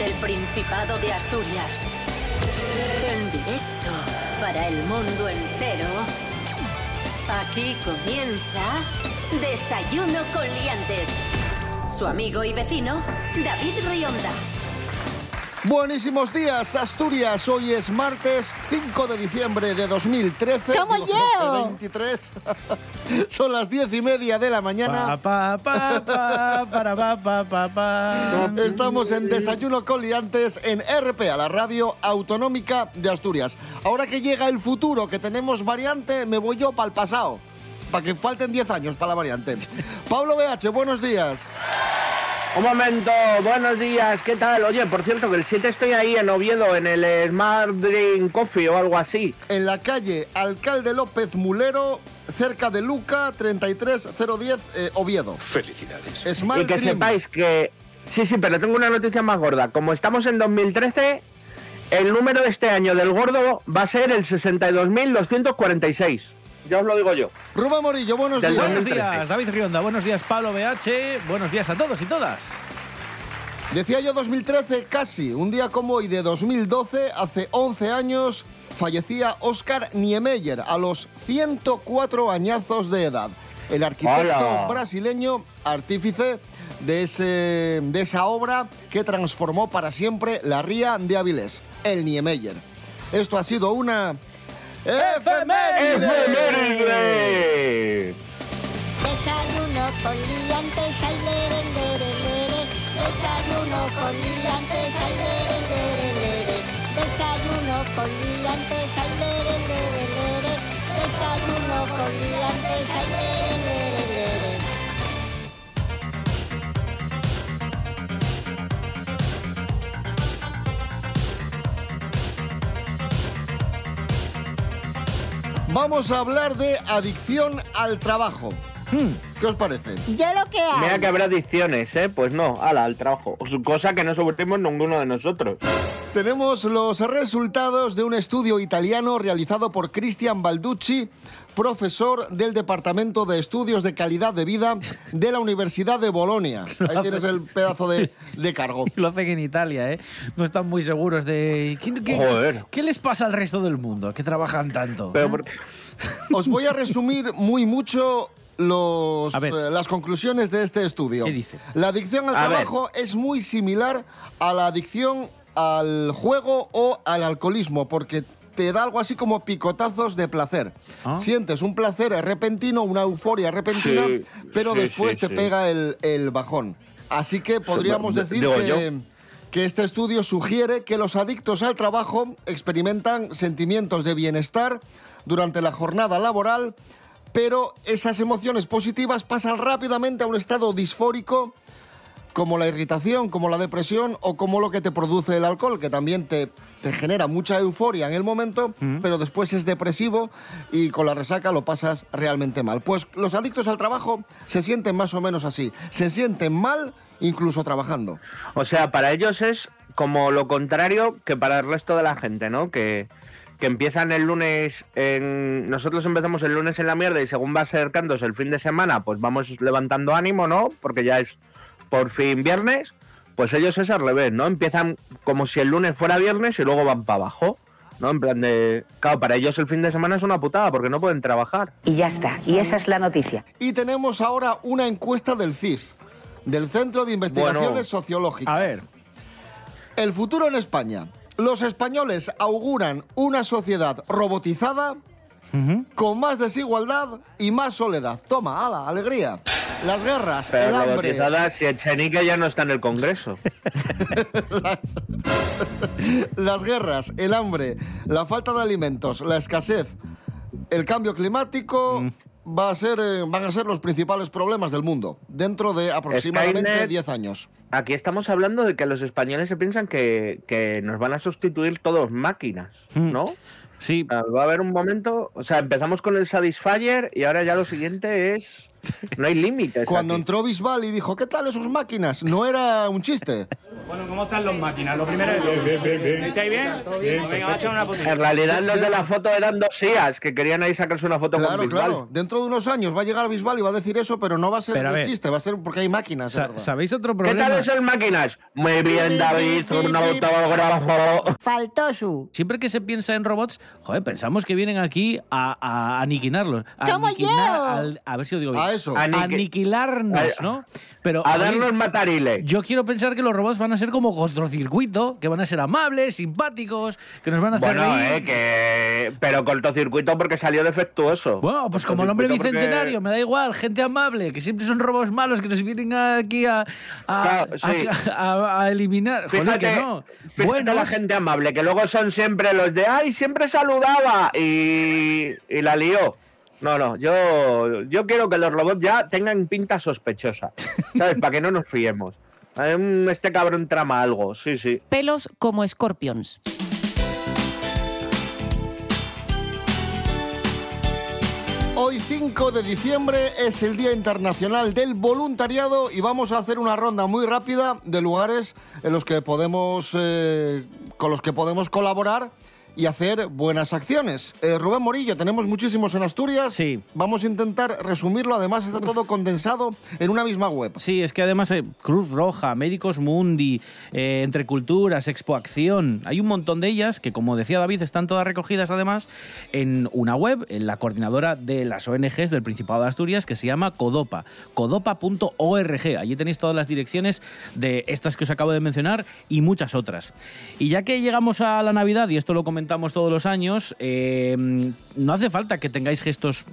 desde el Principado de Asturias. En directo para el mundo entero. Aquí comienza Desayuno con Liantes. Su amigo y vecino, David Rionda. Buenísimos días, Asturias. Hoy es martes 5 de diciembre de 2013. ¡Como Digo, yo! 23. Son las diez y media de la mañana. Pa, pa, pa, para. Estamos en Desayuno con Liantes en RPA, la radio autonómica de Asturias. Ahora que llega el futuro, que tenemos variante, me voy yo para el pasado. Para que falten 10 años para la variante. Pablo BH, buenos días. Un momento, buenos días, ¿qué tal? Oye, por cierto, que el 7 estoy ahí en Oviedo, en el Smart Drink Coffee o algo así. En la calle Alcalde López Mulero, cerca de Luca, 33010, eh, Oviedo. Felicidades. Smart y que Dream. sepáis que... Sí, sí, pero tengo una noticia más gorda. Como estamos en 2013, el número de este año del gordo va a ser el 62.246. Ya os lo digo yo. Rubén Morillo, buenos Del días. Buenos 2013. días, David Rionda. Buenos días, Pablo BH. Buenos días a todos y todas. Decía yo 2013, casi. Un día como hoy de 2012, hace 11 años, fallecía Oscar Niemeyer a los 104 añazos de edad. El arquitecto brasileño, artífice de, ese, de esa obra que transformó para siempre la ría de Avilés, el Niemeyer. Esto ha sido una... ¡Efeméride! ¡Efeméride! Desayuno con liantes, ay, lere, lere, lere. Desayuno con liantes, ay, lere, lere, lere. Desayuno con liantes, ay, lere, lere, lere. Desayuno con liantes, lere, lere, lere. Vamos a hablar de adicción al trabajo. ¿Qué os parece? Yo lo que Mira hago. que habrá adicciones, ¿eh? Pues no, ala, al trabajo. Cosa que no sufrimos ninguno de nosotros. Tenemos los resultados de un estudio italiano realizado por Cristian Balducci, profesor del Departamento de Estudios de Calidad de Vida de la Universidad de Bolonia. Ahí tienes el pedazo de, de cargo. Lo hacen en Italia, ¿eh? No están muy seguros de... ¿Qué, qué- Joder. qué les pasa al resto del mundo? Que trabajan tanto. Pero ¿eh? Os voy a resumir muy mucho los, eh, las conclusiones de este estudio. ¿Qué dice? La adicción al A ver. trabajo es muy similar a la adicción al juego o al alcoholismo, porque te da algo así como picotazos de placer. Ah. Sientes un placer repentino, una euforia repentina, Sí, pero sí, después sí, te sí. pega el, el bajón. Así que podríamos decir digo que, yo. que este estudio sugiere que los adictos al trabajo experimentan sentimientos de bienestar durante la jornada laboral, pero esas emociones positivas pasan rápidamente a un estado disfórico como la irritación, como la depresión o como lo que te produce el alcohol, que también te, te genera mucha euforia en el momento, pero después es depresivo y con la resaca lo pasas realmente mal. Pues los adictos al trabajo se sienten más o menos así, se sienten mal incluso trabajando. O sea, para ellos es como lo contrario que para el resto de la gente, ¿no? Que, que empiezan el lunes en... Nosotros empezamos el lunes en la mierda y según va acercándose el fin de semana, pues vamos levantando ánimo, ¿no? Porque ya es por fin viernes. Pues ellos es al revés, ¿no? Empiezan como si el lunes fuera viernes y luego van para abajo. ¿No? En plan de. Claro, para ellos el fin de semana es una putada porque no pueden trabajar. Y ya está. Y esa es la noticia. Y tenemos ahora una encuesta del CIS, del Centro de Investigaciones Bueno. Sociológicas. A ver, El futuro en España. Los españoles auguran una sociedad robotizada con más desigualdad y más soledad. Toma, ala, alegría. Las guerras, Pero el hambre, si Echenique ya no está en el Congreso. las guerras, el hambre, la falta de alimentos, la escasez, el cambio climático va a ser, eh, van a ser los principales problemas del mundo dentro de aproximadamente Skynet. 10 años. Aquí estamos hablando de que los españoles se piensan que, que nos van a sustituir todos máquinas, ¿no? sí, Ah, Va a haber un momento, o sea, empezamos con el Satisfyer y ahora ya lo siguiente es... No hay límites. Cuando aquí. entró Bisbal y dijo, ¿qué tal esas máquinas? No era un chiste. Bueno, ¿cómo están los máquinas? Lo primero es... Bien, bien, bien, ¿Estáis bien? Bien. Venga, va a echar una. En realidad los de la foto eran dos sías que querían ahí sacarse una foto Claro, con Bisbal. claro. Dentro de unos años va a llegar Bisbal y va a decir eso, pero no va a ser Pero a de ver. chiste, va a ser porque hay máquinas. Sa- es verdad. ¿Sabéis otro ¿Qué problema? tal esas máquinas? Muy bien, David, un autógrafo. Faltó su. Siempre que se piensa en robots, joder, pensamos que vienen aquí a, a aniquilarlos. A ¡Como aniquilar yo! al- a ver si lo digo bien. A eso. Aniqui- Aniquilarnos, A- ¿no? Pero, A joder, darnos matarile. Yo quiero pensar que los robots van a ser como cortocircuito, que van a ser amables, simpáticos, que nos van a hacer Bueno, reír. eh, que... Pero cortocircuito porque salió defectuoso. Bueno, pues como el hombre porque- bicentenario, me da igual, gente amable, que siempre son robots malos que nos vienen aquí a, a, Claro, sí. a- a- a eliminar. Joder, Fíjate, que no. fíjate la gente amable, que luego son siempre los de ¡ay, siempre saludaba! Y, y la lió. No, no, yo, yo quiero que los robots ya tengan pinta sospechosa, ¿sabes? Para que no nos fiemos. Eh, Este cabrón trama algo, sí, sí. Pelos como escorpions. Hoy 5 de diciembre es el Día Internacional del Voluntariado y vamos a hacer una ronda muy rápida de lugares en los que podemos, eh, con los que podemos colaborar y hacer buenas acciones. Eh, Rubén Morillo, tenemos muchísimos en Asturias. Sí. Vamos a intentar resumirlo. Además está todo condensado en una misma web. Sí, es que además hay Cruz Roja, Médicos Mundi, eh, Entre Culturas, Expo Acción, hay un montón de ellas que, como decía David, están todas recogidas además en una web, en la coordinadora de las ONGs del Principado de Asturias, que se llama Codopa, codopa.org. Allí tenéis todas las direcciones de estas que os acabo de mencionar y muchas otras. Y ya que llegamos a la Navidad, y esto lo comentamos todos los años, eh, no hace falta que tengáis gestos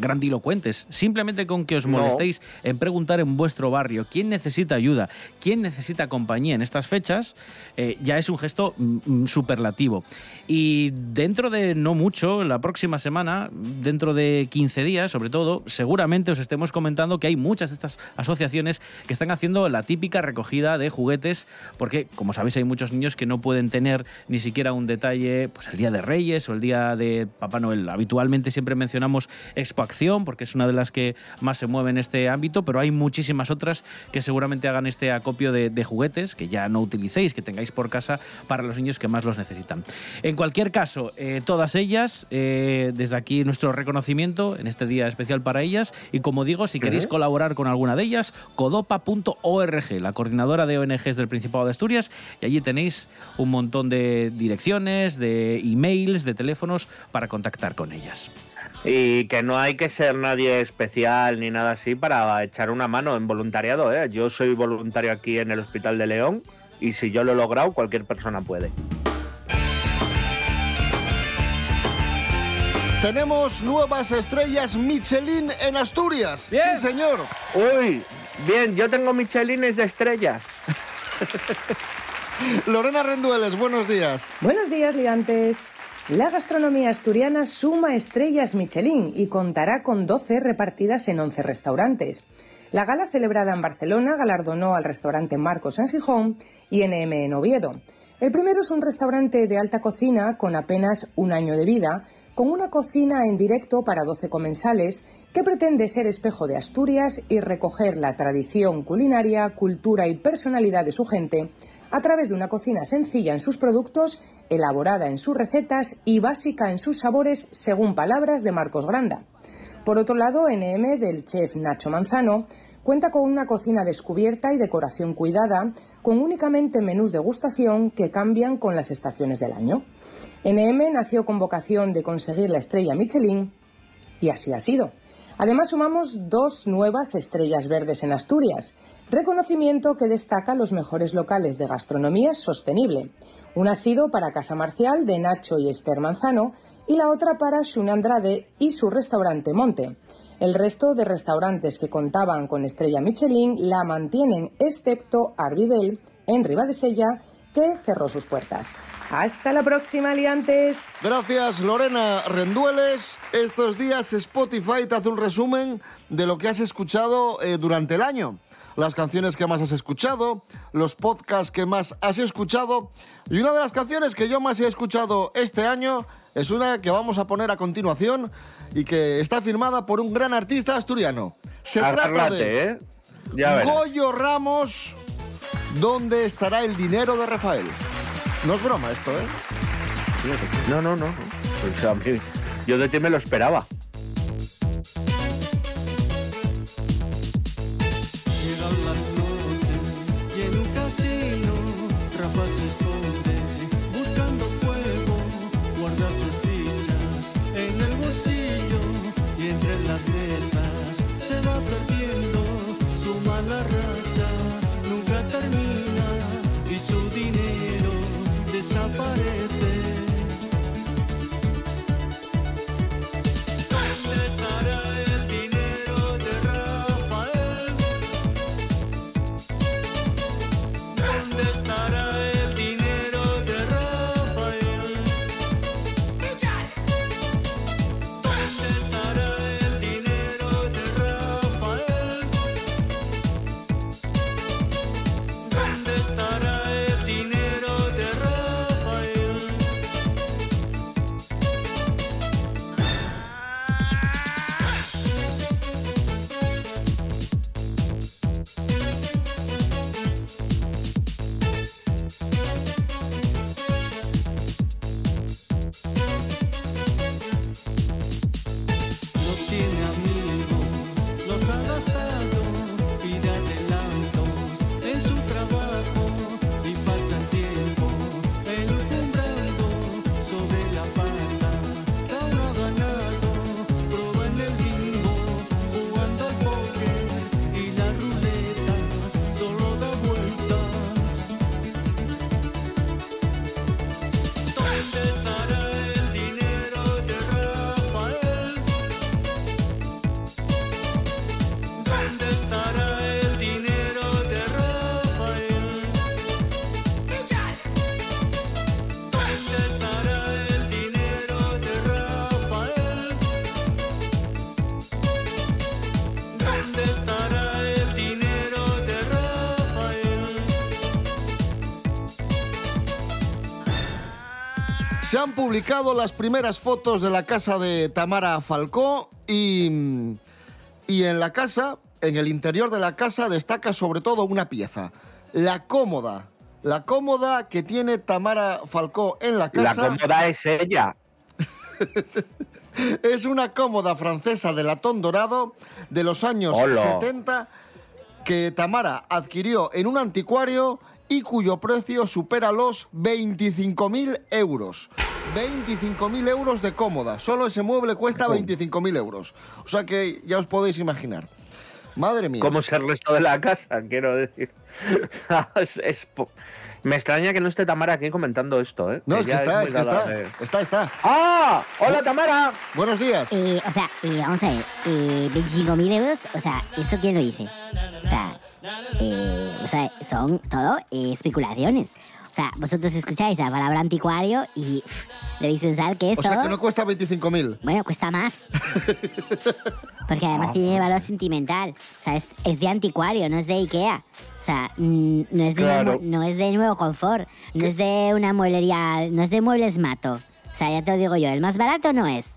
grandilocuentes, simplemente con que os No. molestéis en preguntar en vuestro barrio quién necesita ayuda, quién necesita compañía en estas fechas, eh, ya es un gesto mm, mm, superlativo. Y dentro de no mucho, la próxima semana, dentro de 15 días sobre todo, seguramente os estemos comentando que hay muchas de estas asociaciones que están haciendo la típica recogida de juguetes, porque como sabéis hay muchos niños que no pueden tener ni siquiera un detalle, pues el día de Reyes o el día de Papá Noel. Habitualmente siempre mencionamos Expo Acción, porque es una de las que más se mueve en este ámbito, pero hay muchísimas otras que seguramente hagan este acopio de, de juguetes que ya no utilicéis, que tengáis por casa para los niños que más los necesitan. En cualquier caso, eh, todas ellas, eh, desde aquí nuestro reconocimiento en este día especial para ellas, y como digo, si queréis colaborar con alguna de ellas, codopa.org, la coordinadora de ONGs del Principado de Asturias, y allí tenéis un montón de direcciones, de emails, de teléfonos para contactar con ellas. Y que no hay que ser nadie especial ni nada así para echar una mano en voluntariado, ¿eh? Yo soy voluntario aquí en el Hospital de León y si yo lo he logrado, cualquier persona puede. Tenemos nuevas estrellas Michelin en Asturias. Bien. Sí, señor. Uy, bien, yo tengo michelines de estrellas. Lorena Rendueles, buenos días. Buenos días, liantes. La gastronomía asturiana suma estrellas Michelin y contará con 12 repartidas en 11 restaurantes. La gala celebrada en Barcelona galardonó al restaurante Marcos en Gijón y NM en Oviedo. El primero es un restaurante de alta cocina con apenas un año de vida, con una cocina en directo para 12 comensales que pretende ser espejo de Asturias y recoger la tradición culinaria, cultura y personalidad de su gente a través de una cocina sencilla en sus productos, elaborada en sus recetas y básica en sus sabores, según palabras de Marcos Granda. Por otro lado, NM del chef Nacho Manzano cuenta con una cocina descubierta y decoración cuidada, con únicamente menús de gustación que cambian con las estaciones del año. NM nació con vocación de conseguir la estrella Michelin y así ha sido. Además sumamos dos nuevas estrellas verdes en Asturias, reconocimiento que destaca los mejores locales de gastronomía sostenible. Una ha sido para Casa Marcial de Nacho y Esther Manzano y la otra para Shun Andrade y su restaurante Monte. El resto de restaurantes que contaban con estrella Michelin la mantienen, excepto Arvidel, en Ribadesella, que cerró sus puertas. Hasta la próxima, liantes. Gracias, Lorena Rendueles. Estos días Spotify te hace un resumen de lo que has escuchado eh, durante el año. Las canciones que más has escuchado, los podcasts que más has escuchado. Y una de las canciones que yo más he escuchado este año es una que vamos a poner a continuación y que está firmada por un gran artista asturiano. Se trata de ¿eh? Ya. Goyo Ramos, ¿Dónde estará el dinero de Rafael? No es broma esto, ¿eh? No, no, no. a mí- yo de ti me lo esperaba. Se han publicado las primeras fotos de la casa de Tamara Falcó y, y en la casa, en el interior de la casa, destaca sobre todo una pieza, la cómoda. La cómoda que tiene Tamara Falcó en la La casa cómoda es ella. es una cómoda francesa de latón dorado de los años Hola. 70 que Tamara adquirió en un anticuario y cuyo precio supera los 25.000 euros. 25.000 euros de cómoda. Solo ese mueble cuesta 25.000 euros. O sea que ya os podéis imaginar. Madre mía. ¿Cómo es el resto de la casa? Quiero decir. Es- es po- Me extraña que no esté Tamara aquí comentando esto, ¿eh? No, es que está, muy es que está. de- Está, está. ¡Ah! ¡Hola, Tamara! Buenos días. Eh, o sea, eh, vamos a ver, eh, 25.000 euros, o sea, ¿eso quién lo dice? O sea, eh, o sea son todo eh, especulaciones. O sea, vosotros escucháis la palabra anticuario y pff, debéis pensar que es O sea que no cuesta 25.000. Bueno, cuesta más. Porque además tiene valor sentimental. O sea, es, es de anticuario, no es de Ikea. O sea, no es de, Claro. nuevo- no es de nuevo confort. No es de una mueblería, no es de muebles mato. O sea, ya te lo digo yo, el más barato no es.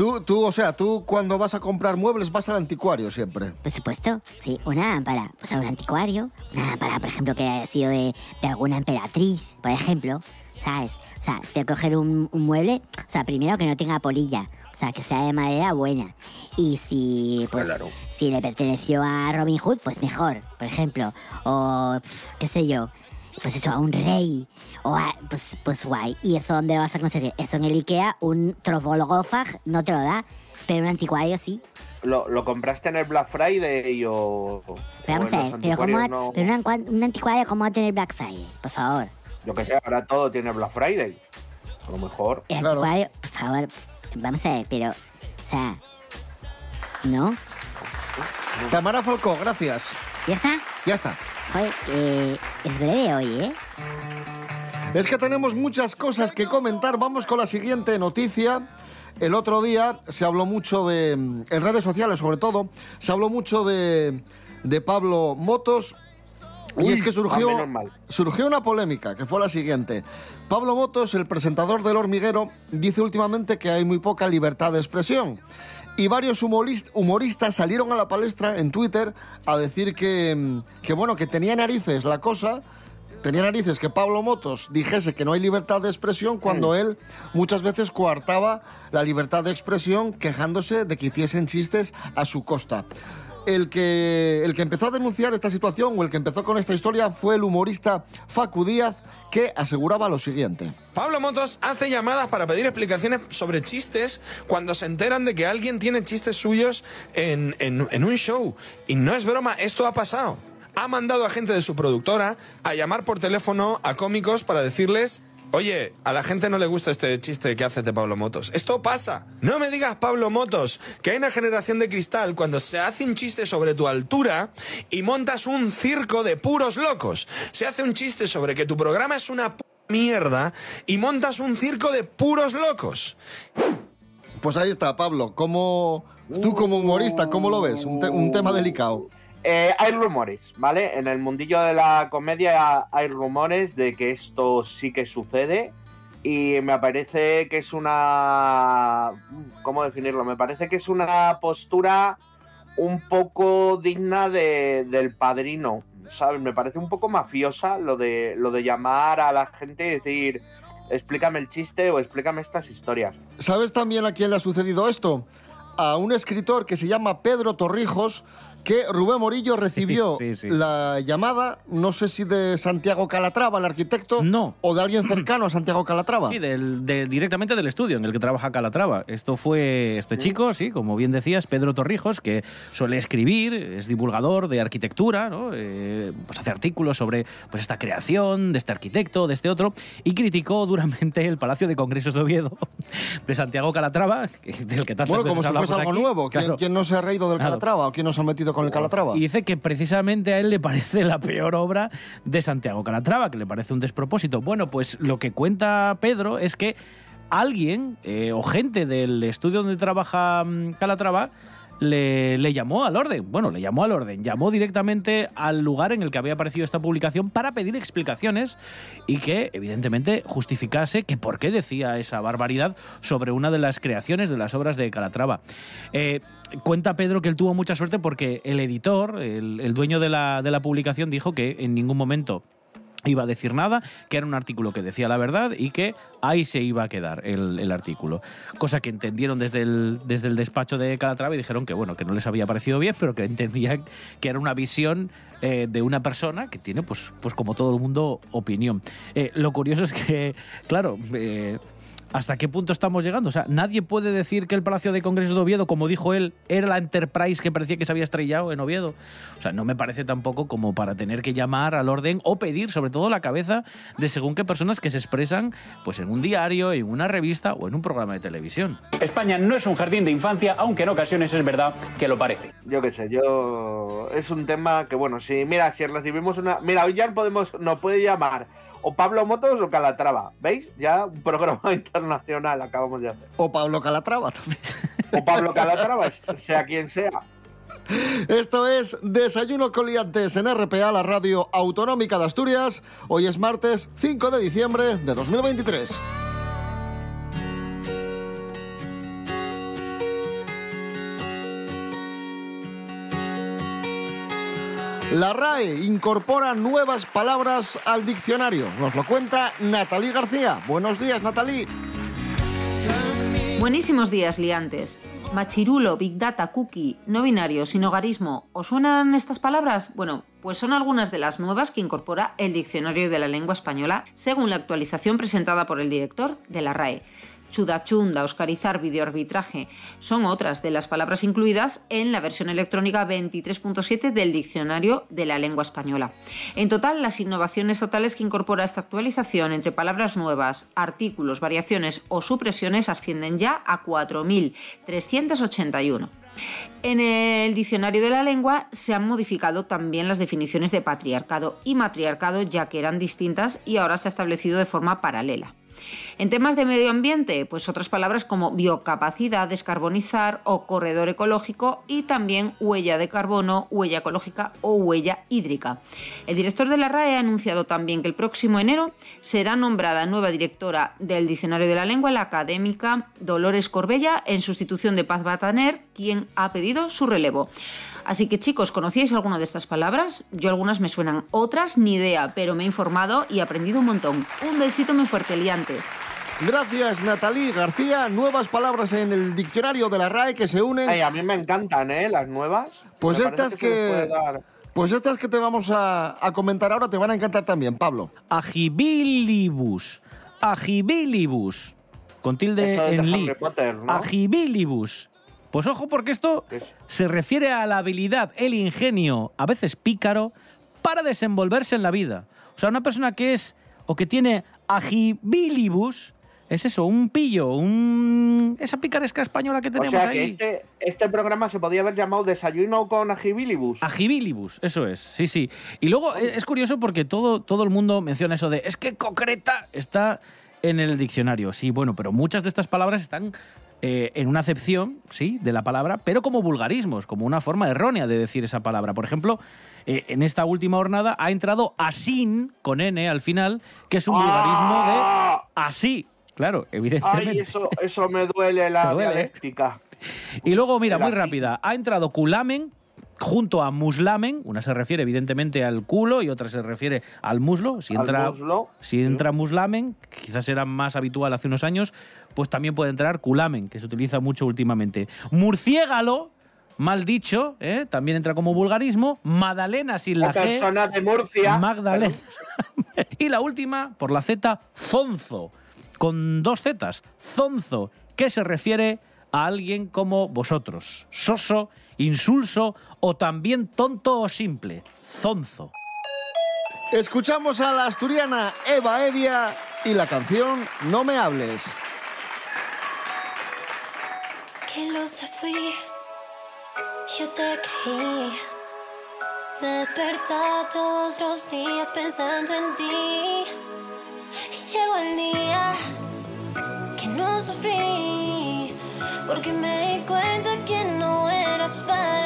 Tú, tú, o sea, tú cuando vas a comprar muebles vas al anticuario siempre. Por supuesto, sí, una lámpara, pues a un anticuario, una lámpara, por ejemplo, que haya sido de, de alguna emperatriz, por ejemplo, ¿sabes? O sea, que coger un, un mueble, o sea, primero que no tenga polilla, o sea, que sea de madera buena. Y si, pues, Claro. si le perteneció a Robin Hood, pues mejor, por ejemplo. O, qué sé yo, pues eso, a un rey. O a, pues, pues guay. ¿Y eso dónde lo vas a conseguir? Eso en el Ikea, un trofologofag no te lo da, pero un anticuario sí. ¿Lo, lo compraste en el Black Friday o...? Pero vamos en a ver, pero, ¿cómo no? pero una un anticuario, ¿cómo va a tener Black Friday? Por favor. Yo que sé, ahora todo tiene Black Friday. A lo mejor. El anticuario, por favor, vamos a ver, pero, o sea, ¿no? Tamara Falcó, gracias. ¿Ya está? Ya está. Joder, eh, es breve hoy, ¿eh? Es que tenemos muchas cosas que comentar. Vamos con la siguiente noticia. El otro día se habló mucho de, en redes sociales sobre todo, se habló mucho de, de Pablo Motos. y Uy, es que surgió, ah, surgió una polémica, que fue la siguiente. Pablo Motos, el presentador del hormiguero, dice últimamente que hay muy poca libertad de expresión. Y varios humorist- humoristas salieron a la palestra en Twitter a decir que, mm, que, bueno, que tenía narices la cosa, tenía narices que Pablo Motos dijese que no hay libertad de expresión cuando él muchas veces coartaba la libertad de expresión quejándose de que hiciesen chistes a su costa. El que, el que empezó a denunciar esta situación o el que empezó con esta historia fue el humorista Facu Díaz, que aseguraba lo siguiente. Pablo Motos hace llamadas para pedir explicaciones sobre chistes cuando se enteran de que alguien tiene chistes suyos en, en- en un show. Y no es broma, esto ha pasado. Ha mandado a gente de su productora a llamar por teléfono a cómicos para decirles, oye, a la gente no le gusta este chiste que haces de Pablo Motos. Esto pasa. No me digas, Pablo Motos, que hay una generación de cristal cuando se hace un chiste sobre tu altura y montas un circo de puros locos. Se hace un chiste sobre que tu programa es una p mierda y montas un circo de puros locos. Pues ahí está, Pablo. ¿Cómo, tú como humorista, cómo lo ves? Un, te- un tema delicado. Eh, hay rumores, ¿vale? En el mundillo de la comedia hay rumores de que esto sí que sucede y me parece que es una... ¿Cómo definirlo? Me parece que es una postura un poco digna de- del padrino, ¿sabes? Me parece un poco mafiosa lo de, lo de llamar a la gente y decir, explícame el chiste o explícame estas historias. ¿Sabes también a quién le ha sucedido esto? A un escritor que se llama Pedro Torrijos, que Rubén Morillo recibió sí, sí. la llamada, no sé si de Santiago Calatrava, el arquitecto, No. o de alguien cercano a Santiago Calatrava. Sí, del- de- directamente del estudio en el que trabaja Calatrava. Esto fue este chico, sí, como bien decías, Pedro Torrijos, que suele escribir, es divulgador de arquitectura, ¿no? Eh, pues hace artículos sobre pues, esta creación de este arquitecto, de este otro, y criticó duramente el Palacio de Congresos de Oviedo de Santiago Calatrava, del que tantas Bueno, como veces si fuese algo aquí. nuevo. ¿Quién, Claro. quién no se ha reído del Claro. Calatrava o quién no se ha metido con el Calatrava? Y dice que precisamente a él le parece la peor obra de Santiago Calatrava, que le parece un despropósito. Bueno, pues lo que cuenta Pedro es que alguien eh, o gente del estudio donde trabaja mm, Calatrava le, llamó al orden. Bueno, le llamó al orden. Llamó directamente al lugar en el que había aparecido esta publicación para pedir explicaciones y que, evidentemente, justificase que por qué decía esa barbaridad sobre una de las creaciones de las obras de Calatrava. Eh, cuenta Pedro que él tuvo mucha suerte porque el editor, el, el dueño de la, de la publicación, dijo que en ningún momento iba a decir nada, que era un artículo que decía la verdad y que ahí se iba a quedar el, el artículo. Cosa que entendieron desde el, desde el despacho de Calatrava y dijeron que bueno, que no les había parecido bien, pero que entendían que era una visión eh, de una persona que tiene, pues, pues como todo el mundo, opinión. Eh, lo curioso es que, claro, eh, ¿Hasta qué punto estamos llegando? O sea, nadie puede decir que el Palacio de Congresos de Oviedo, como dijo él, era la Enterprise que parecía que se había estrellado en Oviedo. O sea, no me parece tampoco como para tener que llamar al orden o pedir, sobre todo, la cabeza de según qué personas que se expresan pues en un diario, en una revista o en un programa de televisión. España no es un jardín de infancia, aunque en ocasiones es verdad que lo parece. Yo qué sé, yo. Es un tema que, bueno, si, mira, si recibimos una. Mira, hoy ya podemos, nos puede llamar o Pablo Motos o Calatrava. ¿Veis? Ya un programa internacional acabamos de hacer. O Pablo Calatrava también. O Pablo Calatrava, sea quien sea. Esto es Desayuno con Liantes en RPA, la radio autonómica de Asturias. Hoy es martes 5 de diciembre de 2023. La RAE incorpora nuevas palabras al diccionario. Nos lo cuenta Natalí García. Buenos días, Natalí. Buenísimos días, liantes. Machirulo, Big Data, Cookie, no binario, sin hogarismo. ¿Os suenan estas palabras? Bueno, pues son algunas de las nuevas que incorpora el Diccionario de la Lengua Española según la actualización presentada por el director de la RAE. Chudachunda, oscarizar, videoarbitraje son otras de las palabras incluidas en la versión electrónica 23.7 del Diccionario de la Lengua Española. En total, las innovaciones totales que incorpora esta actualización entre palabras nuevas, artículos, variaciones o supresiones ascienden ya a 4.381. En el diccionario de la lengua se han modificado también las definiciones de patriarcado y matriarcado ya que eran distintas y ahora se ha establecido de forma paralela. En temas de medio ambiente, pues otras palabras como biocapacidad, descarbonizar o corredor ecológico y también huella de carbono, huella ecológica o huella hídrica. El director de la RAE ha anunciado también que el próximo enero será nombrada nueva directora del Diccionario de la Lengua la académica Dolores Corbella en sustitución de Paz Bataner, quien ha pedido su relevo. Así que chicos, ¿conocíais alguna de estas palabras? Yo algunas me suenan, otras ni idea, pero me he informado y aprendido un montón. Un besito muy fuerte, liantes. Gracias, Natalí García. Nuevas palabras en el diccionario de la RAE que se unen. Ay, a mí me encantan, ¿eh? Las nuevas. Pues Me estas que- Pues estas que te vamos a, a comentar ahora te van a encantar también, Pablo. Agibilibus. Agibilibus. Con tilde Eso en li. Potter, ¿no? Agibilibus. Pues ojo, porque esto se refiere a la habilidad, el ingenio, a veces pícaro, para desenvolverse en la vida. O sea, una persona que es o que tiene agibilibus es eso, un pillo, un esa picaresca española que O tenemos sea que ahí. este, este programa se podía haber llamado Desayuno con Agibilibus. Agibilibus, eso es, sí, sí. Y luego eh, es curioso porque todo, todo el mundo menciona eso de es que concreta está en el diccionario. Sí, bueno, pero muchas de estas palabras están eh, en una acepción, sí, de la palabra, pero como vulgarismos, como una forma errónea de decir esa palabra. Por ejemplo, eh, en esta última jornada ha entrado asin, con N al final, que es un vulgarismo de así. Claro, evidentemente. Ay, eso, eso me duele la ¿eh? dialéctica. Y luego, mira, muy rápida. Ha entrado culamen junto a muslamen. Una se refiere evidentemente al culo y otra se refiere al muslo. Si Al entra, muslo, si entra muslamen, que quizás era más habitual hace unos años, pues también puede entrar culamen, que se utiliza mucho últimamente. Murciégalo, mal dicho, ¿eh? también entra como vulgarismo. Madalena sin la La G. persona de Murcia. Magdalena. y la última, por la Z, zonzo, con dos Zetas. Zonzo, que se refiere a alguien como vosotros. Soso, insulso o también tonto o simple. Zonzo. Escuchamos a la asturiana Eva Evia y la canción No me hables. que lo fui, yo te creí. Me despertaba todos los días pensando en ti. Y llegó el día que no sufrí, porque me di cuenta que no eras para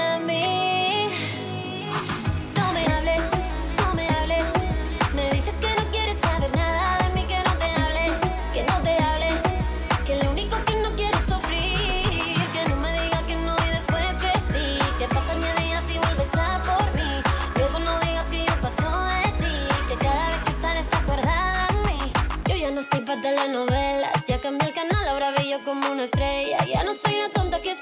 como una estrella. Ya no soy la tonta que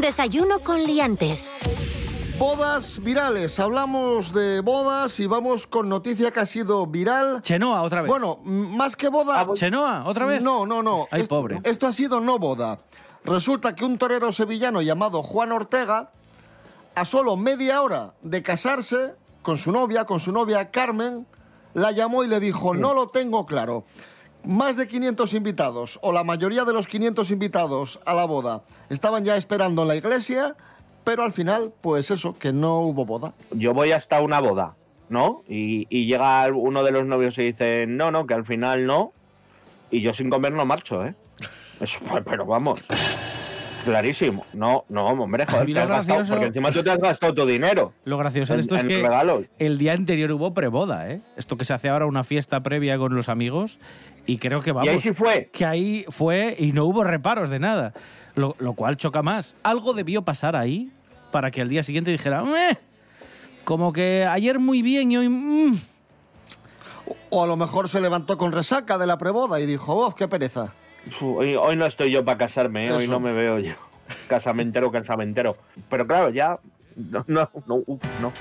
Desayuno con liantes. Bodas virales. Hablamos de bodas y vamos con noticia que ha sido viral. Chenoa, otra vez. Bueno, más que boda. ¿Chenoa, otra vez? No, no, no. Ay, Es- pobre. Esto ha sido no boda. Resulta que un torero sevillano llamado Juan Ortega, a solo media hora de casarse con su novia, con su novia Carmen, la llamó y le dijo, no lo tengo claro. Más de 500 invitados, o la mayoría de los 500 invitados a la boda, estaban ya esperando en la iglesia, pero al final, pues eso, que no hubo boda. Yo voy hasta una boda, ¿no? Y, y llega uno de los novios y dice, no, no, que al final no. Y yo sin comer no marcho, ¿eh? Eso, pero vamos. Clarísimo. No, no, hombre, joder, te gastado, gracioso- porque encima tú te has gastado tu dinero. Lo gracioso de En- esto es en que regalos. el día anterior hubo preboda, ¿eh? Esto que se hace ahora una fiesta previa con los amigos y creo que vamos. ahí sí fue. Que ahí fue y no hubo reparos de nada. Lo, lo cual choca más. Algo debió pasar ahí para que al día siguiente dijera, "Meh". como que ayer muy bien y hoy. mm". O a lo mejor se levantó con resaca de la preboda y dijo, oh, qué pereza. Hoy, hoy no estoy yo para casarme, ¿eh? hoy no me veo yo. Casamentero, casamentero. Pero claro, ya. No, no, no. uf, no.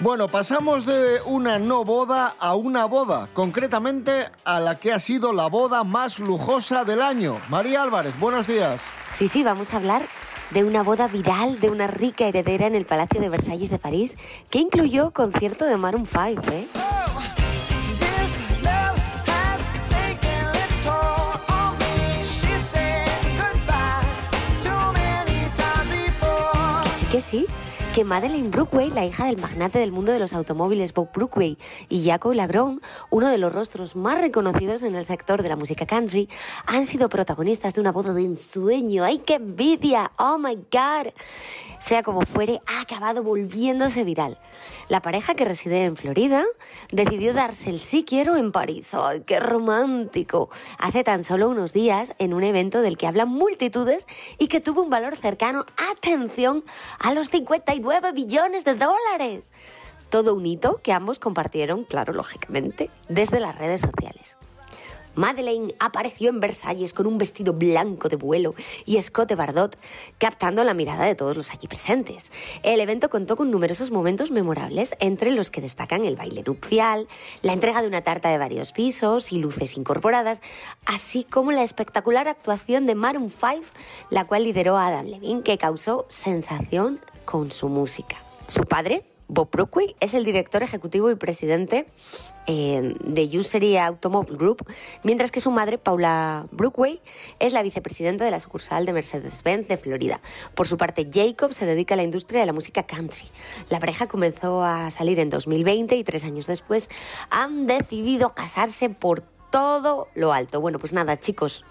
Bueno, pasamos de una no boda a una boda, concretamente a la que ha sido la boda más lujosa del año. María Álvarez, buenos días. Sí, sí, vamos a hablar de una boda viral de una rica heredera en el Palacio de Versalles de París que incluyó concierto de Maroon 5, ¿eh? Que sí, que Madeleine Brookway, la hija del magnate del mundo de los automóviles Bob Brookway, y Jaco Lagron, uno de los rostros más reconocidos en el sector de la música country, han sido protagonistas de una boda de ensueño. ¡Ay, qué envidia! ¡Oh, my God! Sea como fuere, ha acabado volviéndose viral. La pareja que reside en Florida decidió darse el sí quiero en París. ¡Ay, qué romántico! Hace tan solo unos días en un evento del que hablan multitudes y que tuvo un valor cercano, atención, a los 59 billones de dólares. Todo un hito que ambos compartieron, claro, lógicamente, desde las redes sociales. Madeleine apareció en Versalles con un vestido blanco de vuelo y escote bardot, captando la mirada de todos los allí presentes. El evento contó con numerosos momentos memorables, entre los que destacan el baile nupcial, la entrega de una tarta de varios pisos y luces incorporadas, así como la espectacular actuación de Maroon 5, la cual lideró Adam Levine, que causó sensación con su música. Su padre, Bob Brookway, es el director ejecutivo y presidente eh, de Usery Automobile Group, mientras que su madre, Paula Brookway, es la vicepresidenta de la sucursal de Mercedes-Benz de Florida. Por su parte, Jacob se dedica a la industria de la música country. La pareja comenzó a salir en 2020 y tres años después han decidido casarse por todo lo alto. Bueno, pues nada, chicos,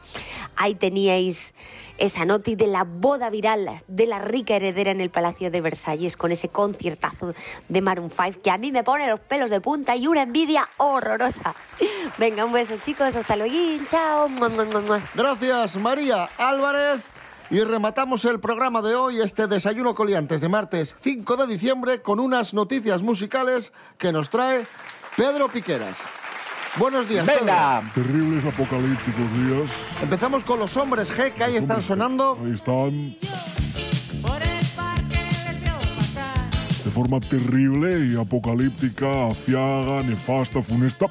ahí teníais esa noti de la boda viral de la rica heredera en el Palacio de Versalles con ese conciertazo de Maroon 5 que a mí me pone los pelos de punta y una envidia horrorosa. Venga, un beso, chicos, hasta luego, chao. Gracias, María Álvarez. Y rematamos el programa de hoy, este desayuno coliantes de martes 5 de diciembre, con unas noticias musicales que nos trae Pedro Piqueras. Buenos días, Venga. Pedro. Terribles apocalípticos días. Empezamos con los hombres G que ahí están sonando. Ahí están. De forma terrible y apocalíptica, aciaga, nefasta, funesta.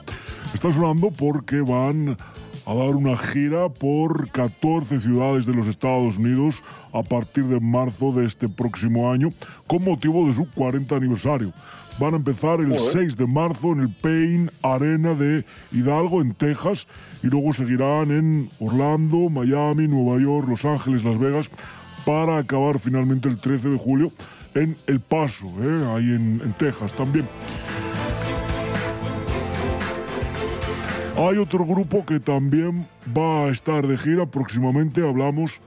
Está sonando porque van a dar una gira por 14 ciudades de los Estados Unidos a partir de marzo de este próximo año con motivo de su 40 aniversario. Van a empezar el Joder. 6 de marzo en el Payne Arena de Hidalgo, en Texas, y luego seguirán en Orlando, Miami, Nueva York, Los Ángeles, Las Vegas, para acabar finalmente el 13 de julio en El Paso, ¿eh? ahí en, en Texas también. Hay otro grupo que también va a estar de gira próximamente, hablamos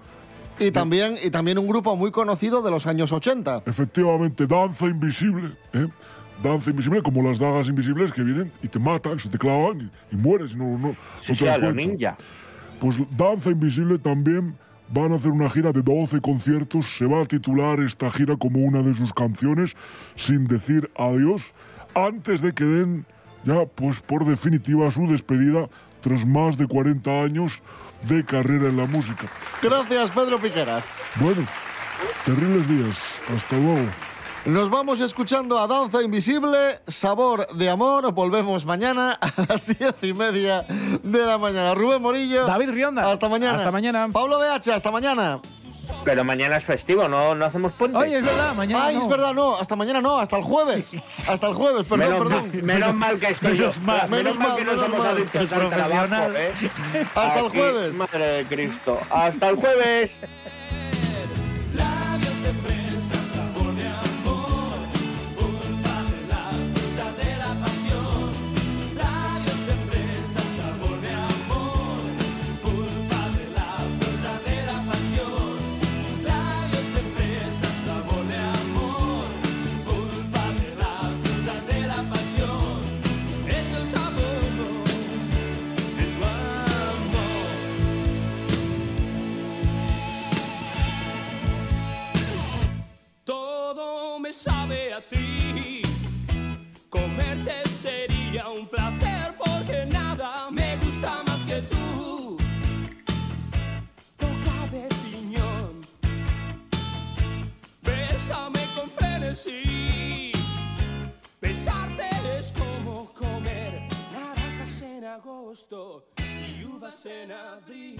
Y también, y también un grupo muy conocido de los años 80. Efectivamente, danza invisible. ¿eh? Danza invisible, como las dagas invisibles que vienen y te matan, se te clavan y, y mueres. y No, no, Sí, no te ninja. Pues Danza Invisible también van a hacer una gira de 12 conciertos. Se va a titular esta gira como una de sus canciones, sin decir adiós, antes de que den ya, pues por definitiva, su despedida tras más de 40 años de carrera en la música. Gracias, Pedro Piqueras. Bueno, terribles días. Hasta luego. Nos vamos escuchando a Danza Invisible, Sabor de Amor. Volvemos mañana a las diez y media de la mañana. Rubén Morillo. David Rionda. Hasta mañana. Hasta mañana. Pablo BH, hasta mañana. Pero mañana es festivo, ¿no, no hacemos puente? Oye, es verdad, mañana Ay, no. es verdad, no. Hasta mañana no, hasta el jueves. Hasta el jueves, perdón, menos, perdón. Mal, menos mal que estoy yo. Menos mal, menos mal que no somos adictos al trabajo. ¿eh? Hasta el jueves. Madre de Cristo. Hasta el jueves. Agosto y